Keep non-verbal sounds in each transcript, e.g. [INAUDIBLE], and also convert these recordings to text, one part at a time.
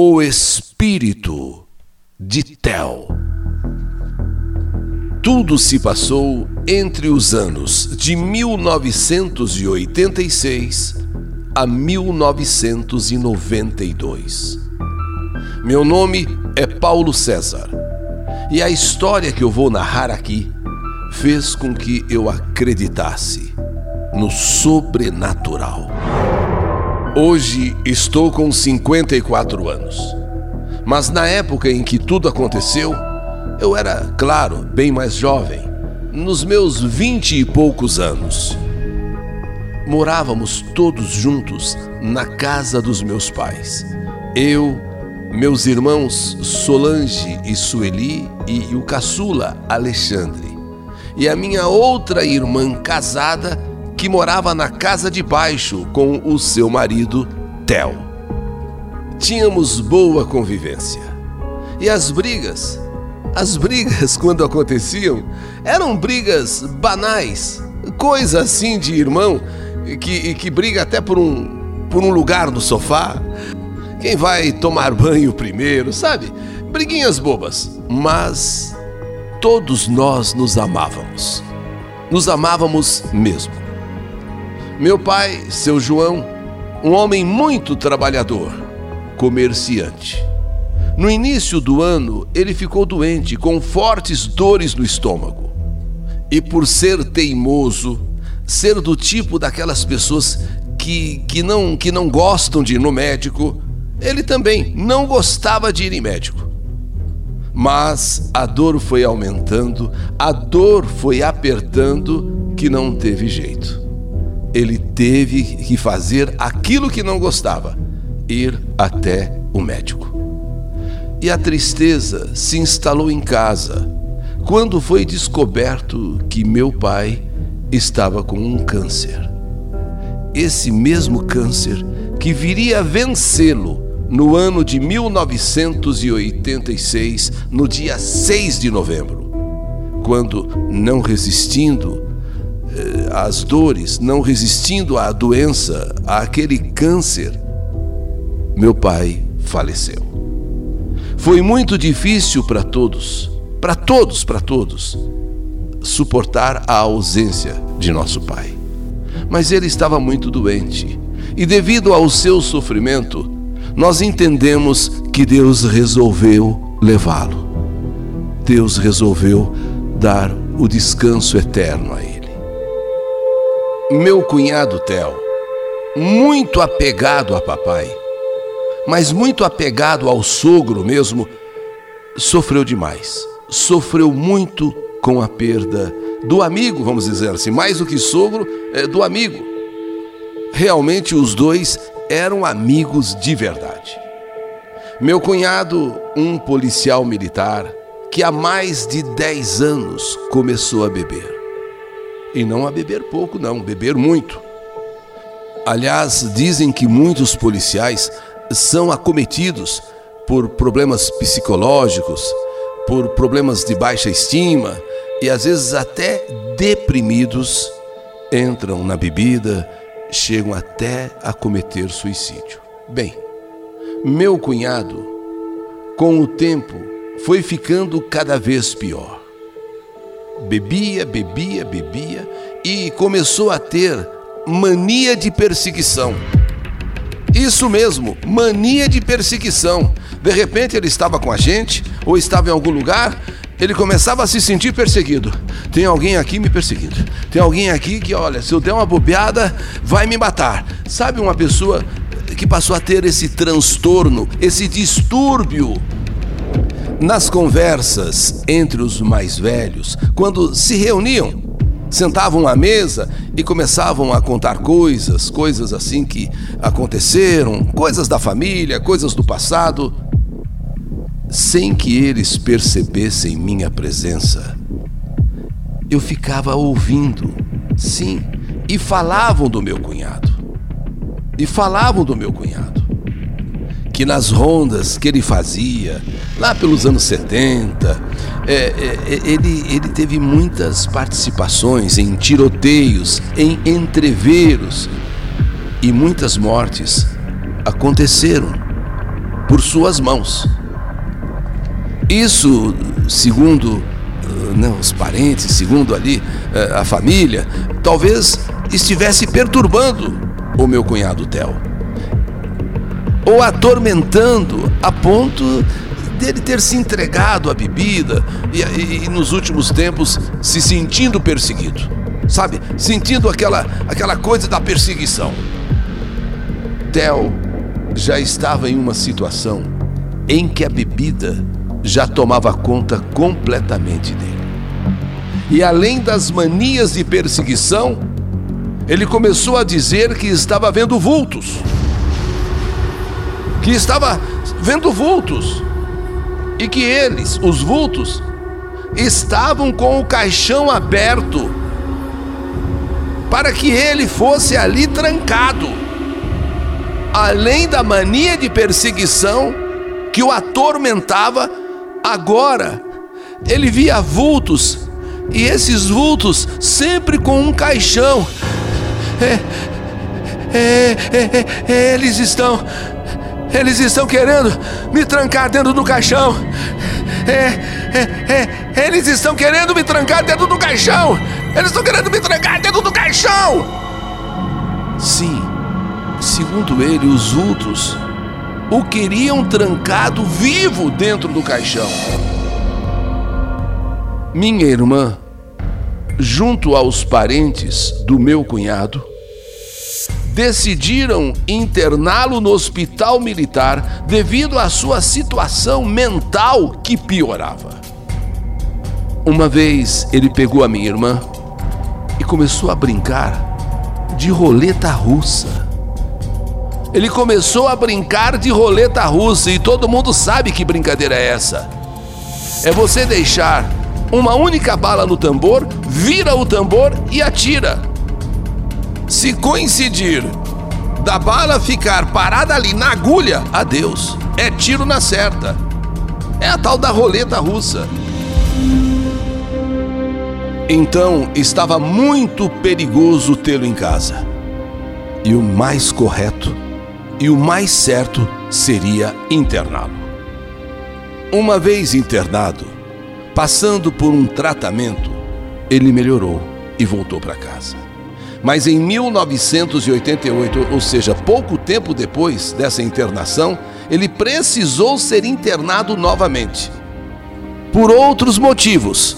O espírito de Tel. Tudo se passou entre os anos de 1986 a 1992. Meu nome é Paulo César e a história que eu vou narrar aqui fez com que eu acreditasse no sobrenatural. Hoje estou com 54 anos. Mas na época em que tudo aconteceu, eu era, claro, bem mais jovem, nos meus vinte e poucos anos. Morávamos todos juntos na casa dos meus pais. Eu, meus irmãos Solange e Sueli e o caçula Alexandre. E a minha outra irmã casada que morava na casa de baixo com o seu marido, Theo. Tínhamos boa convivência. E as brigas, as brigas [LAUGHS] quando aconteciam, eram brigas banais, coisa assim de irmão que, que briga até por um, por um lugar no sofá. Quem vai tomar banho primeiro, sabe? Briguinhas bobas, mas todos nós nos amávamos. Nos amávamos mesmo. Meu pai, seu João, um homem muito trabalhador, comerciante. No início do ano, ele ficou doente com fortes dores no estômago. E por ser teimoso, ser do tipo daquelas pessoas que, que, não, que não gostam de ir no médico, ele também não gostava de ir em médico. Mas a dor foi aumentando, a dor foi apertando, que não teve jeito ele teve que fazer aquilo que não gostava: ir até o médico. E a tristeza se instalou em casa quando foi descoberto que meu pai estava com um câncer. Esse mesmo câncer que viria vencê-lo no ano de 1986, no dia 6 de novembro, quando, não resistindo, às dores, não resistindo à doença, àquele câncer, meu pai faleceu. Foi muito difícil para todos, para todos, para todos, suportar a ausência de nosso pai. Mas ele estava muito doente e, devido ao seu sofrimento, nós entendemos que Deus resolveu levá-lo. Deus resolveu dar o descanso eterno a ele. Meu cunhado Theo, muito apegado a papai, mas muito apegado ao sogro mesmo, sofreu demais. Sofreu muito com a perda do amigo, vamos dizer assim, mais do que sogro, é, do amigo. Realmente os dois eram amigos de verdade. Meu cunhado, um policial militar, que há mais de 10 anos começou a beber. E não a beber pouco, não, beber muito. Aliás, dizem que muitos policiais são acometidos por problemas psicológicos, por problemas de baixa estima e às vezes até deprimidos, entram na bebida, chegam até a cometer suicídio. Bem, meu cunhado, com o tempo, foi ficando cada vez pior. Bebia, bebia, bebia e começou a ter mania de perseguição. Isso mesmo, mania de perseguição. De repente ele estava com a gente ou estava em algum lugar, ele começava a se sentir perseguido. Tem alguém aqui me perseguindo. Tem alguém aqui que, olha, se eu der uma bobeada, vai me matar. Sabe uma pessoa que passou a ter esse transtorno, esse distúrbio nas conversas entre os mais velhos, quando se reuniam, sentavam à mesa e começavam a contar coisas, coisas assim que aconteceram, coisas da família, coisas do passado, sem que eles percebessem minha presença. Eu ficava ouvindo, sim, e falavam do meu cunhado. E falavam do meu cunhado que nas rondas que ele fazia, lá pelos anos 70, é, é, ele, ele teve muitas participações em tiroteios, em entreveros, e muitas mortes aconteceram por suas mãos. Isso, segundo né, os parentes, segundo ali eh, a família, talvez estivesse perturbando o meu cunhado Theo. Ou atormentando a ponto dele ter se entregado à bebida e, e, e nos últimos tempos se sentindo perseguido. Sabe? Sentindo aquela, aquela coisa da perseguição. Theo já estava em uma situação em que a bebida já tomava conta completamente dele. E além das manias de perseguição, ele começou a dizer que estava vendo vultos. Que estava vendo vultos. E que eles, os vultos, estavam com o caixão aberto para que ele fosse ali trancado. Além da mania de perseguição que o atormentava, agora ele via vultos e esses vultos sempre com um caixão. É, é, é, é, eles estão. Eles estão querendo me trancar dentro do caixão. É, é, é, eles estão querendo me trancar dentro do caixão. Eles estão querendo me trancar dentro do caixão. Sim, segundo ele, os vultos o queriam trancado vivo dentro do caixão. Minha irmã, junto aos parentes do meu cunhado, decidiram interná-lo no hospital militar devido à sua situação mental que piorava. Uma vez ele pegou a minha irmã e começou a brincar de roleta russa. Ele começou a brincar de roleta russa e todo mundo sabe que brincadeira é essa. É você deixar uma única bala no tambor, vira o tambor e atira. Se coincidir da bala ficar parada ali na agulha, adeus, é tiro na certa. É a tal da roleta russa. Então estava muito perigoso tê-lo em casa. E o mais correto e o mais certo seria interná-lo. Uma vez internado, Passando por um tratamento, ele melhorou e voltou para casa. Mas em 1988, ou seja, pouco tempo depois dessa internação, ele precisou ser internado novamente. Por outros motivos.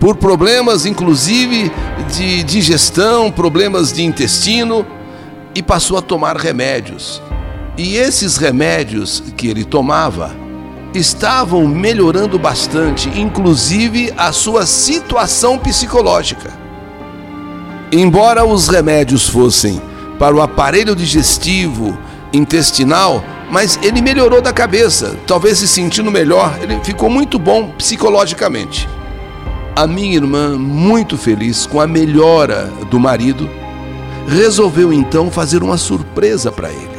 Por problemas, inclusive, de digestão, problemas de intestino, e passou a tomar remédios. E esses remédios que ele tomava estavam melhorando bastante, inclusive a sua situação psicológica. Embora os remédios fossem para o aparelho digestivo, intestinal, mas ele melhorou da cabeça, talvez se sentindo melhor, ele ficou muito bom psicologicamente. A minha irmã, muito feliz com a melhora do marido, resolveu então fazer uma surpresa para ele.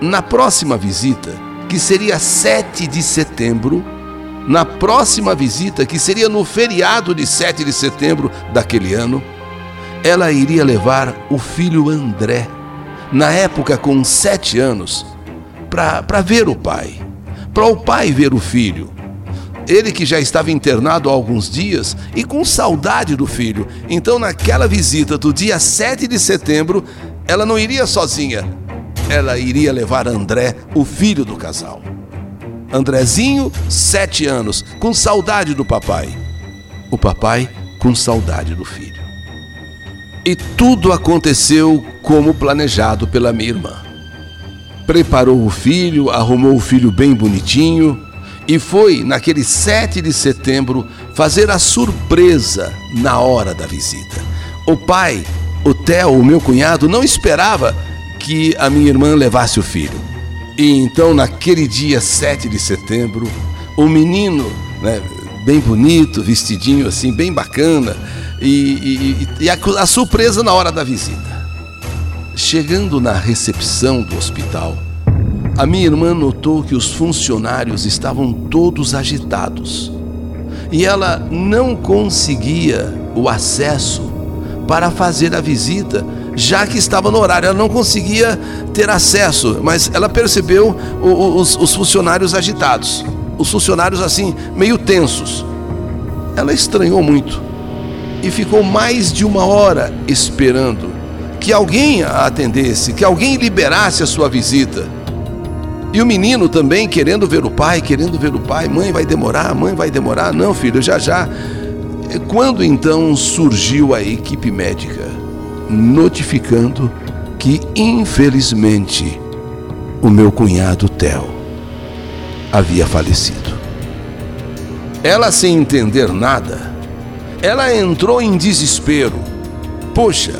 Na próxima visita, que seria 7 de setembro, na próxima visita, que seria no feriado de 7 de setembro daquele ano, ela iria levar o filho André, na época com sete anos, para ver o pai, para o pai ver o filho. Ele que já estava internado há alguns dias e com saudade do filho. Então, naquela visita do dia 7 de setembro, ela não iria sozinha, ela iria levar André, o filho do casal. Andrezinho, sete anos, com saudade do papai. O papai com saudade do filho. E tudo aconteceu como planejado pela minha irmã. Preparou o filho, arrumou o filho bem bonitinho e foi, naquele 7 de setembro, fazer a surpresa na hora da visita. O pai, o Theo, o meu cunhado, não esperava que a minha irmã levasse o filho. E então, naquele dia 7 de setembro, o menino, né, bem bonito, vestidinho assim, bem bacana, e, e, e a, a surpresa na hora da visita. Chegando na recepção do hospital, a minha irmã notou que os funcionários estavam todos agitados e ela não conseguia o acesso para fazer a visita já que estava no horário. Ela não conseguia ter acesso, mas ela percebeu os, os funcionários agitados, os funcionários assim, meio tensos. Ela estranhou muito e ficou mais de uma hora esperando que alguém a atendesse, que alguém liberasse a sua visita. E o menino também querendo ver o pai, querendo ver o pai. Mãe, vai demorar, mãe, vai demorar. Não, filho, já já. Quando então surgiu a equipe médica, notificando que, infelizmente, o meu cunhado Theo havia falecido. Ela, sem entender nada, ela entrou em desespero. Poxa,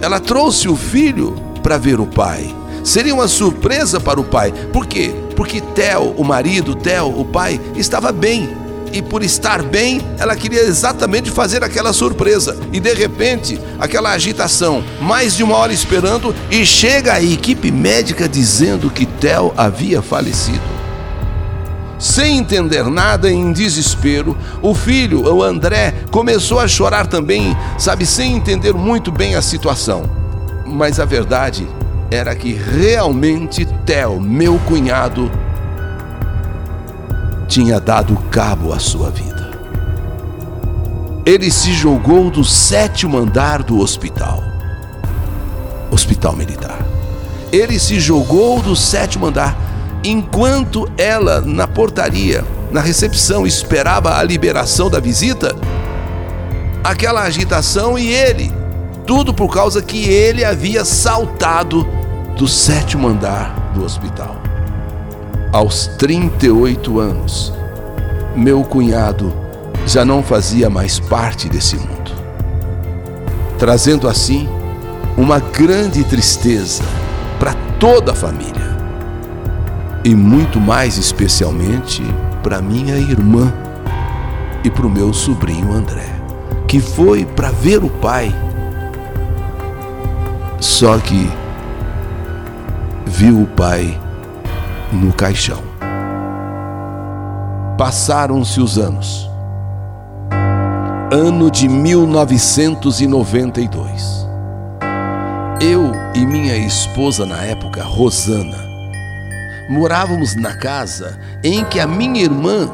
ela trouxe o filho para ver o pai. Seria uma surpresa para o pai. Por quê? Porque Theo, o marido, Theo, o pai, estava bem. E por estar bem, ela queria exatamente fazer aquela surpresa. E de repente, aquela agitação, mais de uma hora esperando, e chega a equipe médica dizendo que Theo havia falecido. Sem entender nada, em desespero, o filho, o André, começou a chorar também, sabe, sem entender muito bem a situação. Mas a verdade era que realmente Theo, meu cunhado, tinha dado cabo à sua vida. Ele se jogou do sétimo andar do hospital. Hospital Militar. Ele se jogou do sétimo andar Enquanto ela, na portaria, na recepção, esperava a liberação da visita, aquela agitação e ele, tudo por causa que ele havia saltado do sétimo andar do hospital. Aos 38 anos, meu cunhado já não fazia mais parte desse mundo, trazendo assim uma grande tristeza para toda a família e muito mais especialmente para minha irmã e para o meu sobrinho André, que foi para ver o pai. Só que viu o pai no caixão. Passaram-se os anos. Ano de 1992. Eu e minha esposa na época, Rosana, morávamos na casa em que a minha irmã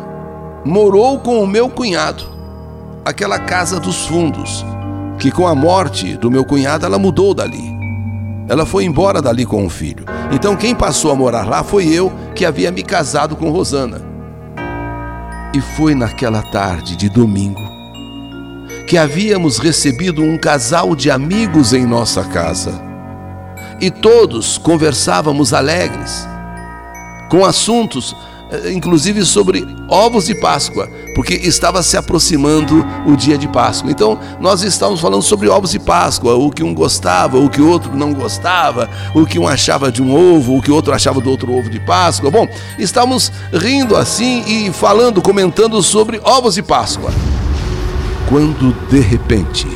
morou com o meu cunhado, aquela casa dos fundos, que com a morte do meu cunhado ela mudou dali. Ela foi embora dali com o filho. Então quem passou a morar lá foi eu que havia me casado com Rosana. E foi naquela tarde de domingo que havíamos recebido um casal de amigos em nossa casa. E todos conversávamos alegres com assuntos, eh, inclusive sobre ovos de Páscoa, porque estava se aproximando o dia de Páscoa. Então, nós estávamos falando sobre ovos de Páscoa, o que um gostava, o que o outro não gostava, o que um achava de um ovo, o que o outro achava do outro ovo de Páscoa. Bom, estávamos rindo assim e falando, comentando sobre ovos de Páscoa. Quando de repente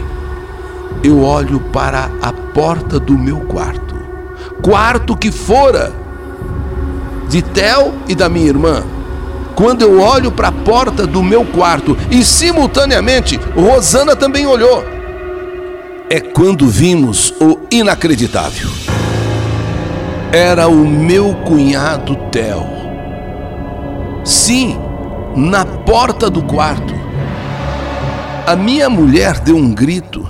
eu olho para a porta do meu quarto, quarto que fora de Tel e da minha irmã. Quando eu olho para a porta do meu quarto e simultaneamente Rosana também olhou, é quando vimos o inacreditável. Era o meu cunhado Tel. Sim, na porta do quarto. A minha mulher deu um grito.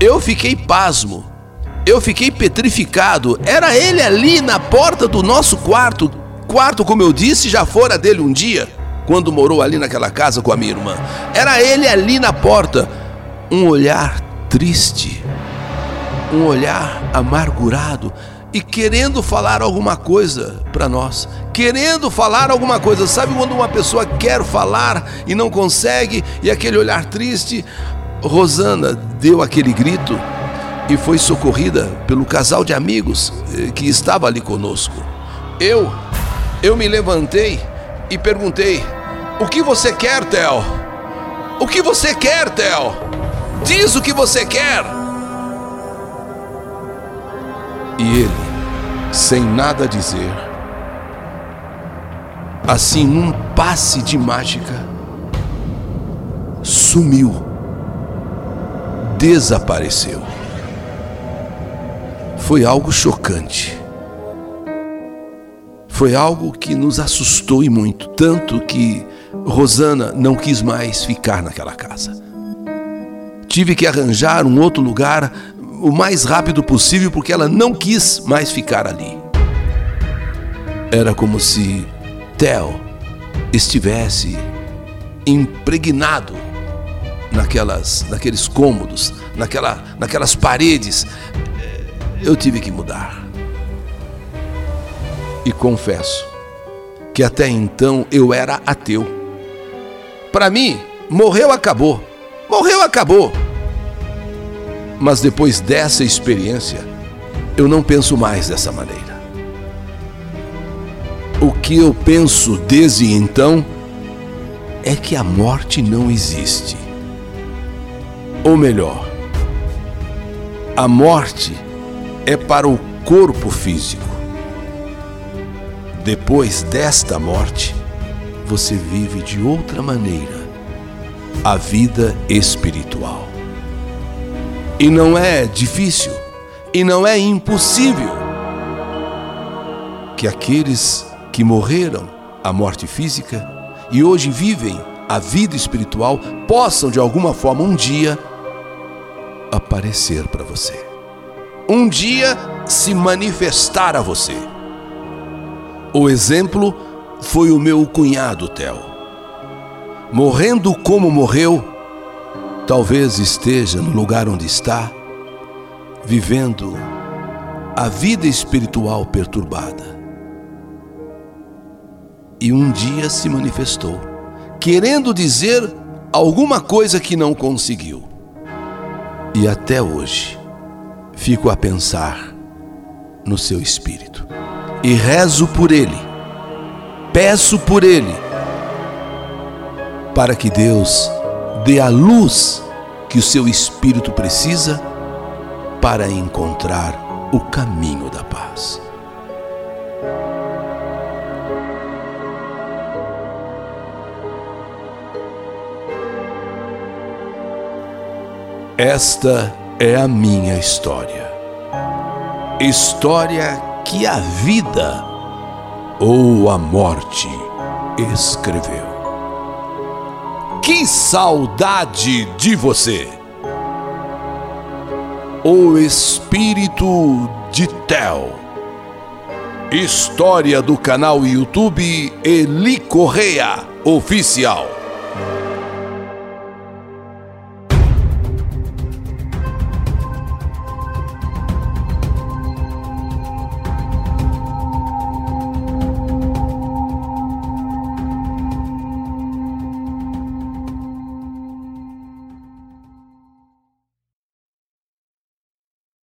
Eu fiquei pasmo. Eu fiquei petrificado. Era ele ali na porta do nosso quarto, quarto, como eu disse, já fora dele um dia, quando morou ali naquela casa com a minha irmã. Era ele ali na porta, um olhar triste, um olhar amargurado e querendo falar alguma coisa para nós, querendo falar alguma coisa. Sabe quando uma pessoa quer falar e não consegue e aquele olhar triste? Rosana deu aquele grito e foi socorrida pelo casal de amigos eh, que estava ali conosco. Eu eu me levantei e perguntei: O que você quer, Theo? O que você quer, Theo? Diz o que você quer. E ele, sem nada dizer, assim num passe de mágica, sumiu, desapareceu. foi algo chocante. Foi algo que nos assustou e muito, tanto que Rosana não quis mais ficar naquela casa. Tive que arranjar um outro lugar o mais rápido possível porque ela não quis mais ficar ali. Era como se Theo estivesse impregnado naquelas, naqueles cômodos, naquela, naquelas paredes. Eu tive que mudar. E confesso que até então eu era ateu. Para mim, morreu, acabou. Morreu, acabou. Mas depois dessa experiência, eu não penso mais dessa maneira. O que eu penso desde então é que a morte não existe. Ou melhor, a morte é para o corpo físico. Depois desta morte, você vive de outra maneira a vida espiritual. E não é difícil, e não é impossível que aqueles que morreram a morte física e hoje vivem a vida espiritual possam de alguma forma um dia aparecer para você. Um dia se manifestar a você. O exemplo foi o meu cunhado Theo. Morrendo como morreu, talvez esteja no lugar onde está, vivendo a vida espiritual perturbada. E um dia se manifestou, querendo dizer alguma coisa que não conseguiu. E até hoje fico a pensar no seu espírito e rezo por ele, peço por ele, para que Deus dê a luz que o seu espírito precisa para encontrar o caminho da paz. Esta é a minha história. História que a vida ou a morte escreveu. Que saudade de você! O Espírito de Tel. História do canal YouTube Eli Correia Oficial.